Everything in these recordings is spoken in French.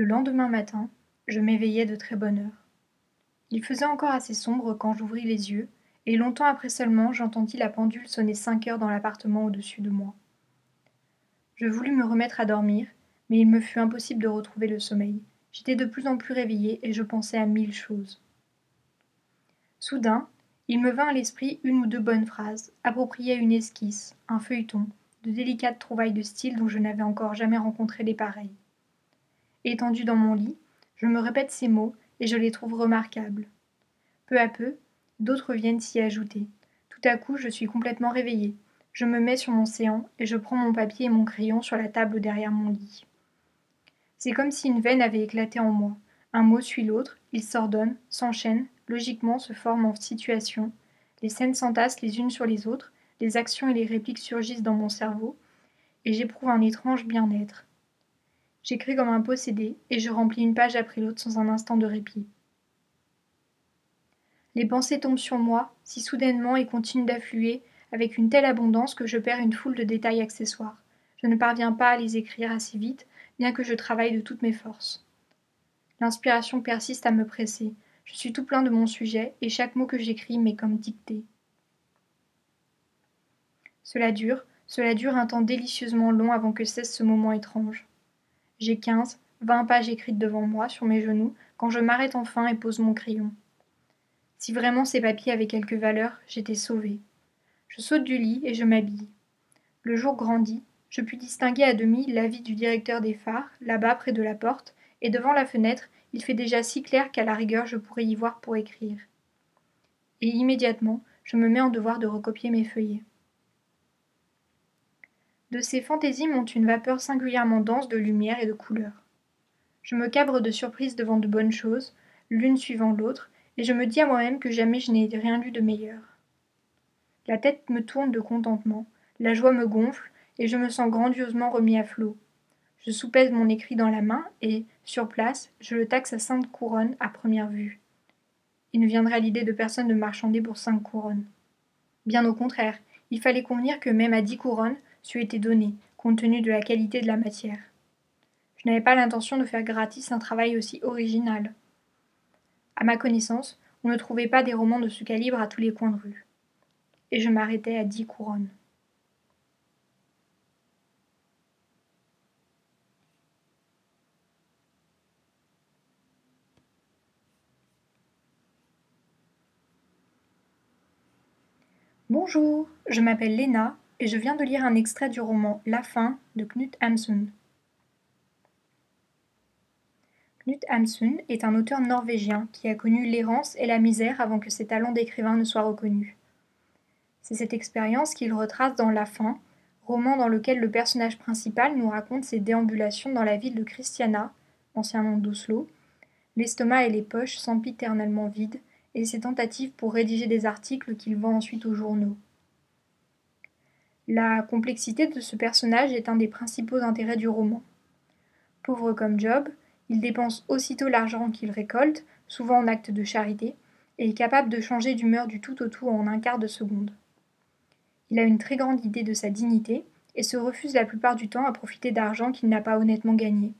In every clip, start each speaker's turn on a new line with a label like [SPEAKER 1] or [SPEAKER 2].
[SPEAKER 1] Le lendemain matin, je m'éveillai de très bonne heure. Il faisait encore assez sombre quand j'ouvris les yeux, et longtemps après seulement j'entendis la pendule sonner cinq heures dans l'appartement au-dessus de moi. Je voulus me remettre à dormir, mais il me fut impossible de retrouver le sommeil. J'étais de plus en plus réveillée et je pensais à mille choses. Soudain, il me vint à l'esprit une ou deux bonnes phrases, appropriées à une esquisse, un feuilleton, de délicates trouvailles de style dont je n'avais encore jamais rencontré les pareilles. Étendu dans mon lit, je me répète ces mots et je les trouve remarquables. Peu à peu, d'autres viennent s'y ajouter. Tout à coup, je suis complètement réveillée. Je me mets sur mon séant et je prends mon papier et mon crayon sur la table derrière mon lit. C'est comme si une veine avait éclaté en moi. Un mot suit l'autre, ils s'ordonnent, s'enchaînent, logiquement se forment en situation. Les scènes s'entassent les unes sur les autres, les actions et les répliques surgissent dans mon cerveau, et j'éprouve un étrange bien-être. J'écris comme un possédé, et je remplis une page après l'autre sans un instant de répit. Les pensées tombent sur moi, si soudainement et continuent d'affluer, avec une telle abondance que je perds une foule de détails accessoires. Je ne parviens pas à les écrire assez vite, bien que je travaille de toutes mes forces. L'inspiration persiste à me presser. Je suis tout plein de mon sujet, et chaque mot que j'écris m'est comme dicté. Cela dure, cela dure un temps délicieusement long avant que cesse ce moment étrange. J'ai quinze, vingt pages écrites devant moi, sur mes genoux, quand je m'arrête enfin et pose mon crayon. Si vraiment ces papiers avaient quelque valeur, j'étais sauvée. Je saute du lit et je m'habille. Le jour grandit, je puis distinguer à demi l'avis du directeur des phares, là-bas près de la porte, et devant la fenêtre, il fait déjà si clair qu'à la rigueur je pourrais y voir pour écrire. Et immédiatement, je me mets en devoir de recopier mes feuillets. De ces fantaisies monte une vapeur singulièrement dense de lumière et de couleurs. Je me cabre de surprise devant de bonnes choses, l'une suivant l'autre, et je me dis à moi-même que jamais je n'ai rien lu de meilleur. La tête me tourne de contentement, la joie me gonfle, et je me sens grandiosement remis à flot. Je soupèse mon écrit dans la main, et, sur place, je le taxe à cinq couronnes à première vue. Il ne viendrait l'idée de personne de marchander pour cinq couronnes. Bien au contraire, il fallait convenir que même à dix couronnes, c'eût été donné, compte tenu de la qualité de la matière. Je n'avais pas l'intention de faire gratis un travail aussi original. À ma connaissance, on ne trouvait pas des romans de ce calibre à tous les coins de rue. Et je m'arrêtais à dix couronnes. Bonjour, je m'appelle Léna et je viens de lire un extrait du roman La fin de Knut Hamsun. Knut Hamsun est un auteur norvégien qui a connu l'errance et la misère avant que ses talents d'écrivain ne soient reconnus. C'est cette expérience qu'il retrace dans La fin, roman dans lequel le personnage principal nous raconte ses déambulations dans la ville de Christiana, ancien nom d'Oslo, l'estomac et les poches sempiternellement vides, et ses tentatives pour rédiger des articles qu'il vend ensuite aux journaux. La complexité de ce personnage est un des principaux intérêts du roman. Pauvre comme Job, il dépense aussitôt l'argent qu'il récolte, souvent en acte de charité, et est capable de changer d'humeur du tout au tout en un quart de seconde. Il a une très grande idée de sa dignité et se refuse la plupart du temps à profiter d'argent qu'il n'a pas honnêtement gagné.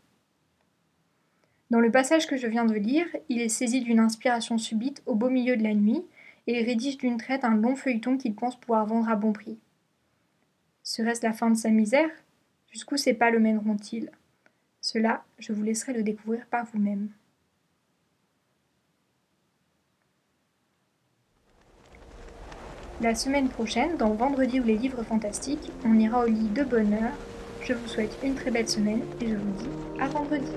[SPEAKER 1] Dans le passage que je viens de lire, il est saisi d'une inspiration subite au beau milieu de la nuit et rédige d'une traite un long feuilleton qu'il pense pouvoir vendre à bon prix. Serait-ce la fin de sa misère? Jusqu'où ses pas le mèneront-ils? Cela, je vous laisserai le découvrir par vous-même. La semaine prochaine, dans Vendredi ou les livres fantastiques, on ira au lit de bonne heure. Je vous souhaite une très belle semaine et je vous dis à vendredi.